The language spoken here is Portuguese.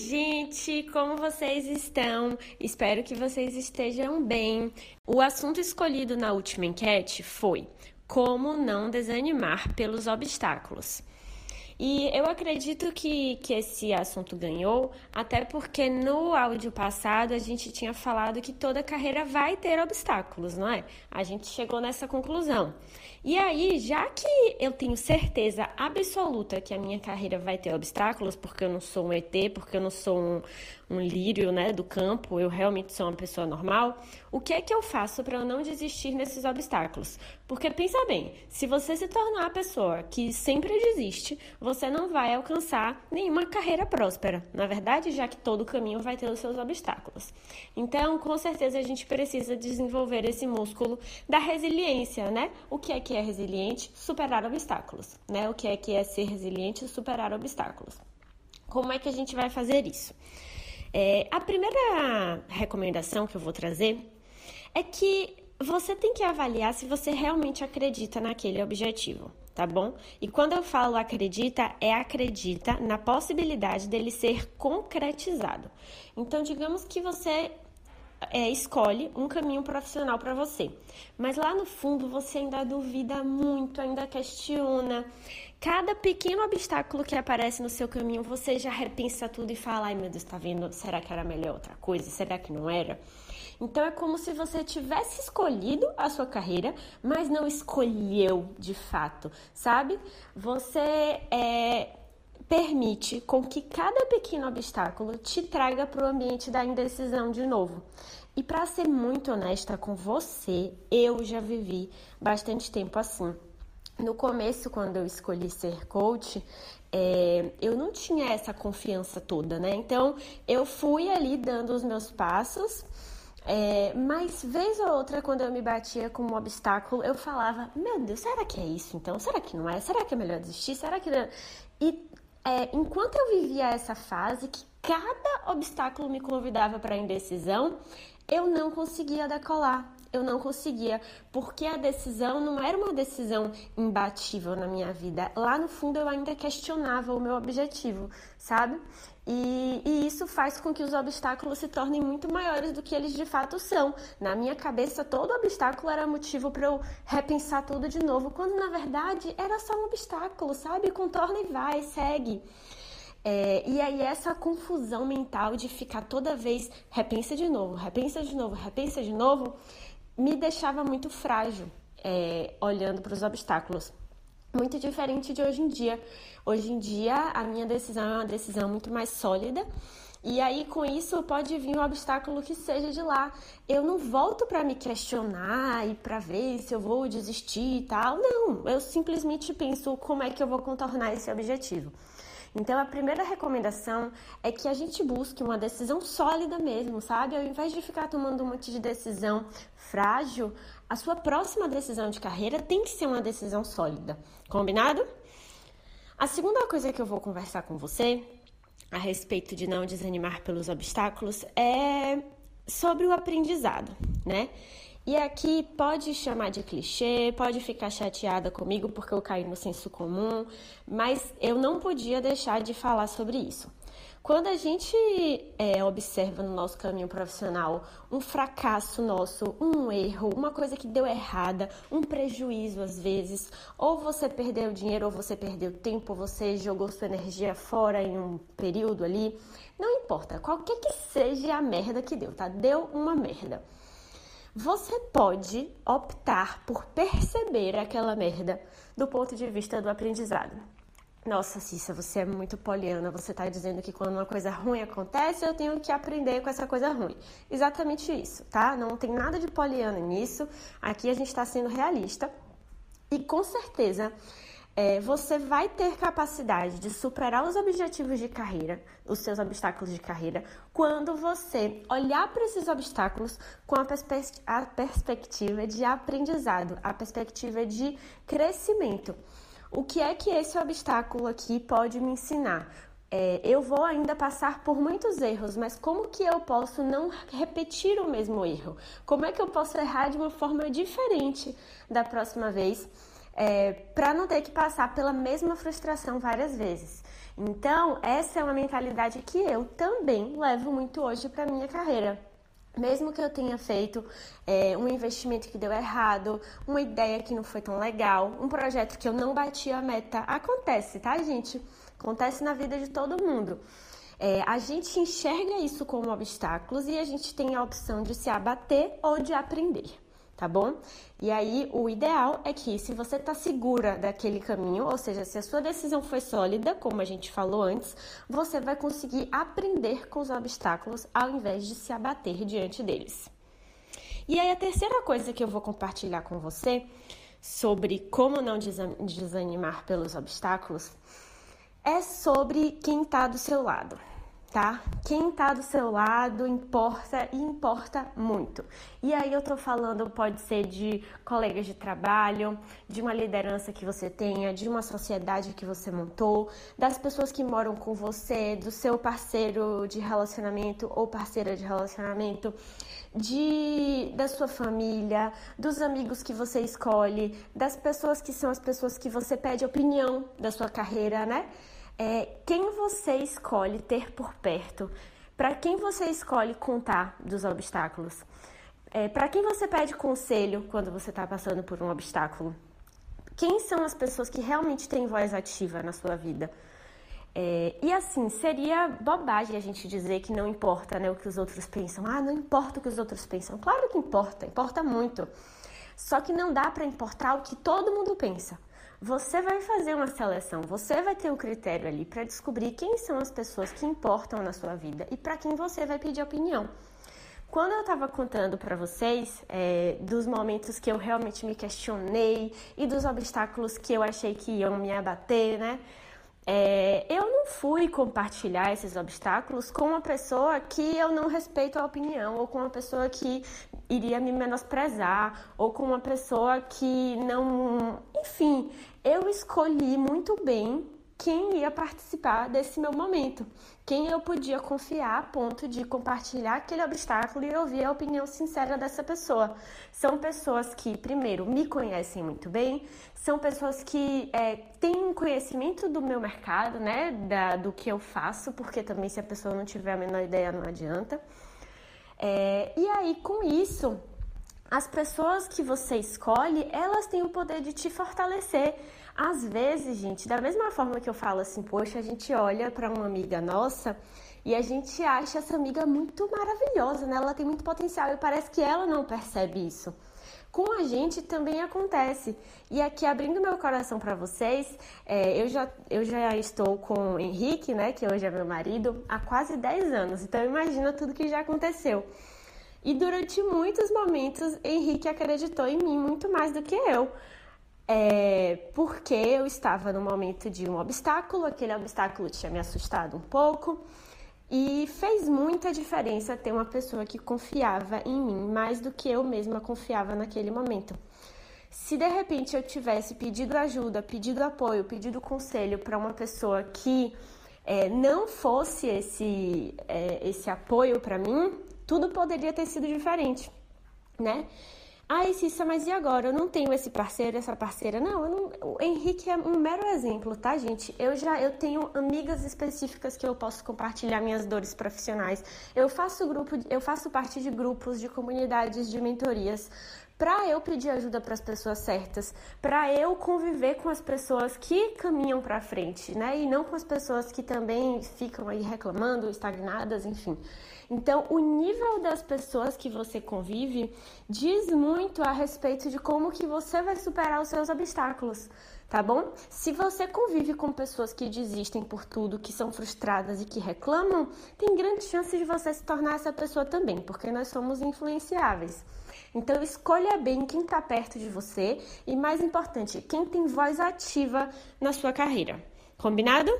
gente! Como vocês estão? Espero que vocês estejam bem. O assunto escolhido na última enquete foi como não desanimar pelos obstáculos. E eu acredito que, que esse assunto ganhou, até porque no áudio passado a gente tinha falado que toda carreira vai ter obstáculos, não é? A gente chegou nessa conclusão. E aí, já que eu tenho certeza absoluta que a minha carreira vai ter obstáculos, porque eu não sou um ET, porque eu não sou um, um lírio né, do campo, eu realmente sou uma pessoa normal, o que é que eu faço para eu não desistir nesses obstáculos? Porque pensa bem, se você se tornar a pessoa que sempre desiste, você não vai alcançar nenhuma carreira próspera. Na verdade, já que todo caminho vai ter os seus obstáculos. Então, com certeza a gente precisa desenvolver esse músculo da resiliência, né? O que é que é resiliente? Superar obstáculos, né? O que é que é ser resiliente? Superar obstáculos. Como é que a gente vai fazer isso? É, a primeira recomendação que eu vou trazer é que você tem que avaliar se você realmente acredita naquele objetivo, tá bom? E quando eu falo acredita, é acredita na possibilidade dele ser concretizado. Então, digamos que você é, escolhe um caminho profissional para você, mas lá no fundo você ainda duvida muito, ainda questiona. Cada pequeno obstáculo que aparece no seu caminho, você já repensa tudo e fala: ai meu Deus, tá vendo? Será que era melhor outra coisa? Será que não era? Então é como se você tivesse escolhido a sua carreira, mas não escolheu de fato, sabe? Você é, permite com que cada pequeno obstáculo te traga para o ambiente da indecisão de novo. E para ser muito honesta com você, eu já vivi bastante tempo assim. No começo, quando eu escolhi ser coach, é, eu não tinha essa confiança toda, né? Então, eu fui ali dando os meus passos, é, mas vez ou outra, quando eu me batia com um obstáculo, eu falava: Meu Deus, será que é isso então? Será que não é? Será que é melhor desistir? Será que. Não? E é, enquanto eu vivia essa fase, que cada obstáculo me convidava para indecisão, eu não conseguia decolar eu não conseguia, porque a decisão não era uma decisão imbatível na minha vida. Lá no fundo eu ainda questionava o meu objetivo, sabe? E, e, isso faz com que os obstáculos se tornem muito maiores do que eles de fato são. Na minha cabeça, todo obstáculo era motivo para eu repensar tudo de novo, quando na verdade era só um obstáculo, sabe? Contorna e vai, segue. É, e aí essa confusão mental de ficar toda vez repensa de novo, repensa de novo, repensa de novo, me deixava muito frágil é, olhando para os obstáculos. Muito diferente de hoje em dia. Hoje em dia, a minha decisão é uma decisão muito mais sólida. E aí, com isso, pode vir um obstáculo que seja de lá. Eu não volto para me questionar e para ver se eu vou desistir e tal. Não, eu simplesmente penso como é que eu vou contornar esse objetivo. Então, a primeira recomendação é que a gente busque uma decisão sólida mesmo, sabe? Ao invés de ficar tomando um monte de decisão frágil, a sua próxima decisão de carreira tem que ser uma decisão sólida. Combinado? A segunda coisa que eu vou conversar com você a respeito de não desanimar pelos obstáculos é sobre o aprendizado, né? E aqui pode chamar de clichê, pode ficar chateada comigo porque eu caí no senso comum, mas eu não podia deixar de falar sobre isso. Quando a gente é, observa no nosso caminho profissional um fracasso nosso, um erro, uma coisa que deu errada, um prejuízo às vezes, ou você perdeu dinheiro, ou você perdeu tempo, ou você jogou sua energia fora em um período ali, não importa, qualquer que seja a merda que deu, tá? Deu uma merda. Você pode optar por perceber aquela merda do ponto de vista do aprendizado. Nossa, Cissa, você é muito poliana. Você está dizendo que quando uma coisa ruim acontece, eu tenho que aprender com essa coisa ruim. Exatamente isso, tá? Não tem nada de poliana nisso. Aqui a gente está sendo realista. E com certeza é, você vai ter capacidade de superar os objetivos de carreira, os seus obstáculos de carreira, quando você olhar para esses obstáculos com a, perspe a perspectiva de aprendizado, a perspectiva de crescimento. O que é que esse obstáculo aqui pode me ensinar? É, eu vou ainda passar por muitos erros, mas como que eu posso não repetir o mesmo erro? Como é que eu posso errar de uma forma diferente da próxima vez? É, para não ter que passar pela mesma frustração várias vezes. Então, essa é uma mentalidade que eu também levo muito hoje para minha carreira. Mesmo que eu tenha feito é, um investimento que deu errado, uma ideia que não foi tão legal, um projeto que eu não bati a meta, acontece, tá, gente? Acontece na vida de todo mundo. É, a gente enxerga isso como obstáculos e a gente tem a opção de se abater ou de aprender tá bom? E aí, o ideal é que, se você tá segura daquele caminho, ou seja, se a sua decisão foi sólida, como a gente falou antes, você vai conseguir aprender com os obstáculos ao invés de se abater diante deles. E aí, a terceira coisa que eu vou compartilhar com você sobre como não desanimar pelos obstáculos é sobre quem está do seu lado tá? Quem tá do seu lado importa e importa muito. E aí eu tô falando, pode ser de colegas de trabalho, de uma liderança que você tenha, de uma sociedade que você montou, das pessoas que moram com você, do seu parceiro de relacionamento ou parceira de relacionamento, de da sua família, dos amigos que você escolhe, das pessoas que são as pessoas que você pede opinião da sua carreira, né? é, quem você escolhe ter por perto, para quem você escolhe contar dos obstáculos, é, para quem você pede conselho quando você está passando por um obstáculo. Quem são as pessoas que realmente têm voz ativa na sua vida? É, e assim, seria bobagem a gente dizer que não importa né, o que os outros pensam. Ah, não importa o que os outros pensam. Claro que importa, importa muito. Só que não dá para importar o que todo mundo pensa. Você vai fazer uma seleção, você vai ter um critério ali para descobrir quem são as pessoas que importam na sua vida e para quem você vai pedir opinião. Quando eu estava contando para vocês é, dos momentos que eu realmente me questionei e dos obstáculos que eu achei que iam me abater, né? É, eu não fui compartilhar esses obstáculos com uma pessoa que eu não respeito a opinião, ou com uma pessoa que iria me menosprezar, ou com uma pessoa que não. Enfim, eu escolhi muito bem quem ia participar desse meu momento, quem eu podia confiar a ponto de compartilhar aquele obstáculo e ouvir a opinião sincera dessa pessoa. São pessoas que, primeiro, me conhecem muito bem, são pessoas que é, têm conhecimento do meu mercado, né, da, do que eu faço, porque também se a pessoa não tiver a menor ideia não adianta. É, e aí, com isso, as pessoas que você escolhe, elas têm o poder de te fortalecer às vezes, gente, da mesma forma que eu falo assim, poxa, a gente olha para uma amiga nossa e a gente acha essa amiga muito maravilhosa, né? Ela tem muito potencial e parece que ela não percebe isso. Com a gente também acontece. E aqui, abrindo meu coração para vocês, é, eu, já, eu já estou com o Henrique, né, que hoje é meu marido, há quase 10 anos. Então, imagina tudo que já aconteceu. E durante muitos momentos, Henrique acreditou em mim muito mais do que eu é, porque eu estava no momento de um obstáculo, aquele obstáculo tinha me assustado um pouco e fez muita diferença ter uma pessoa que confiava em mim mais do que eu mesma confiava naquele momento. Se de repente eu tivesse pedido ajuda, pedido apoio, pedido conselho para uma pessoa que é, não fosse esse, é, esse apoio para mim, tudo poderia ter sido diferente, né? Ai, Cissa, mas e agora? Eu não tenho esse parceiro, essa parceira. Não, não, o Henrique é um mero exemplo, tá, gente? Eu já eu tenho amigas específicas que eu posso compartilhar minhas dores profissionais. Eu faço grupo, eu faço parte de grupos, de comunidades, de mentorias para eu pedir ajuda para as pessoas certas, para eu conviver com as pessoas que caminham para frente, né? E não com as pessoas que também ficam aí reclamando, estagnadas, enfim. Então, o nível das pessoas que você convive diz muito a respeito de como que você vai superar os seus obstáculos tá bom? Se você convive com pessoas que desistem por tudo, que são frustradas e que reclamam, tem grande chance de você se tornar essa pessoa também, porque nós somos influenciáveis. Então escolha bem quem está perto de você e mais importante, quem tem voz ativa na sua carreira. Combinado?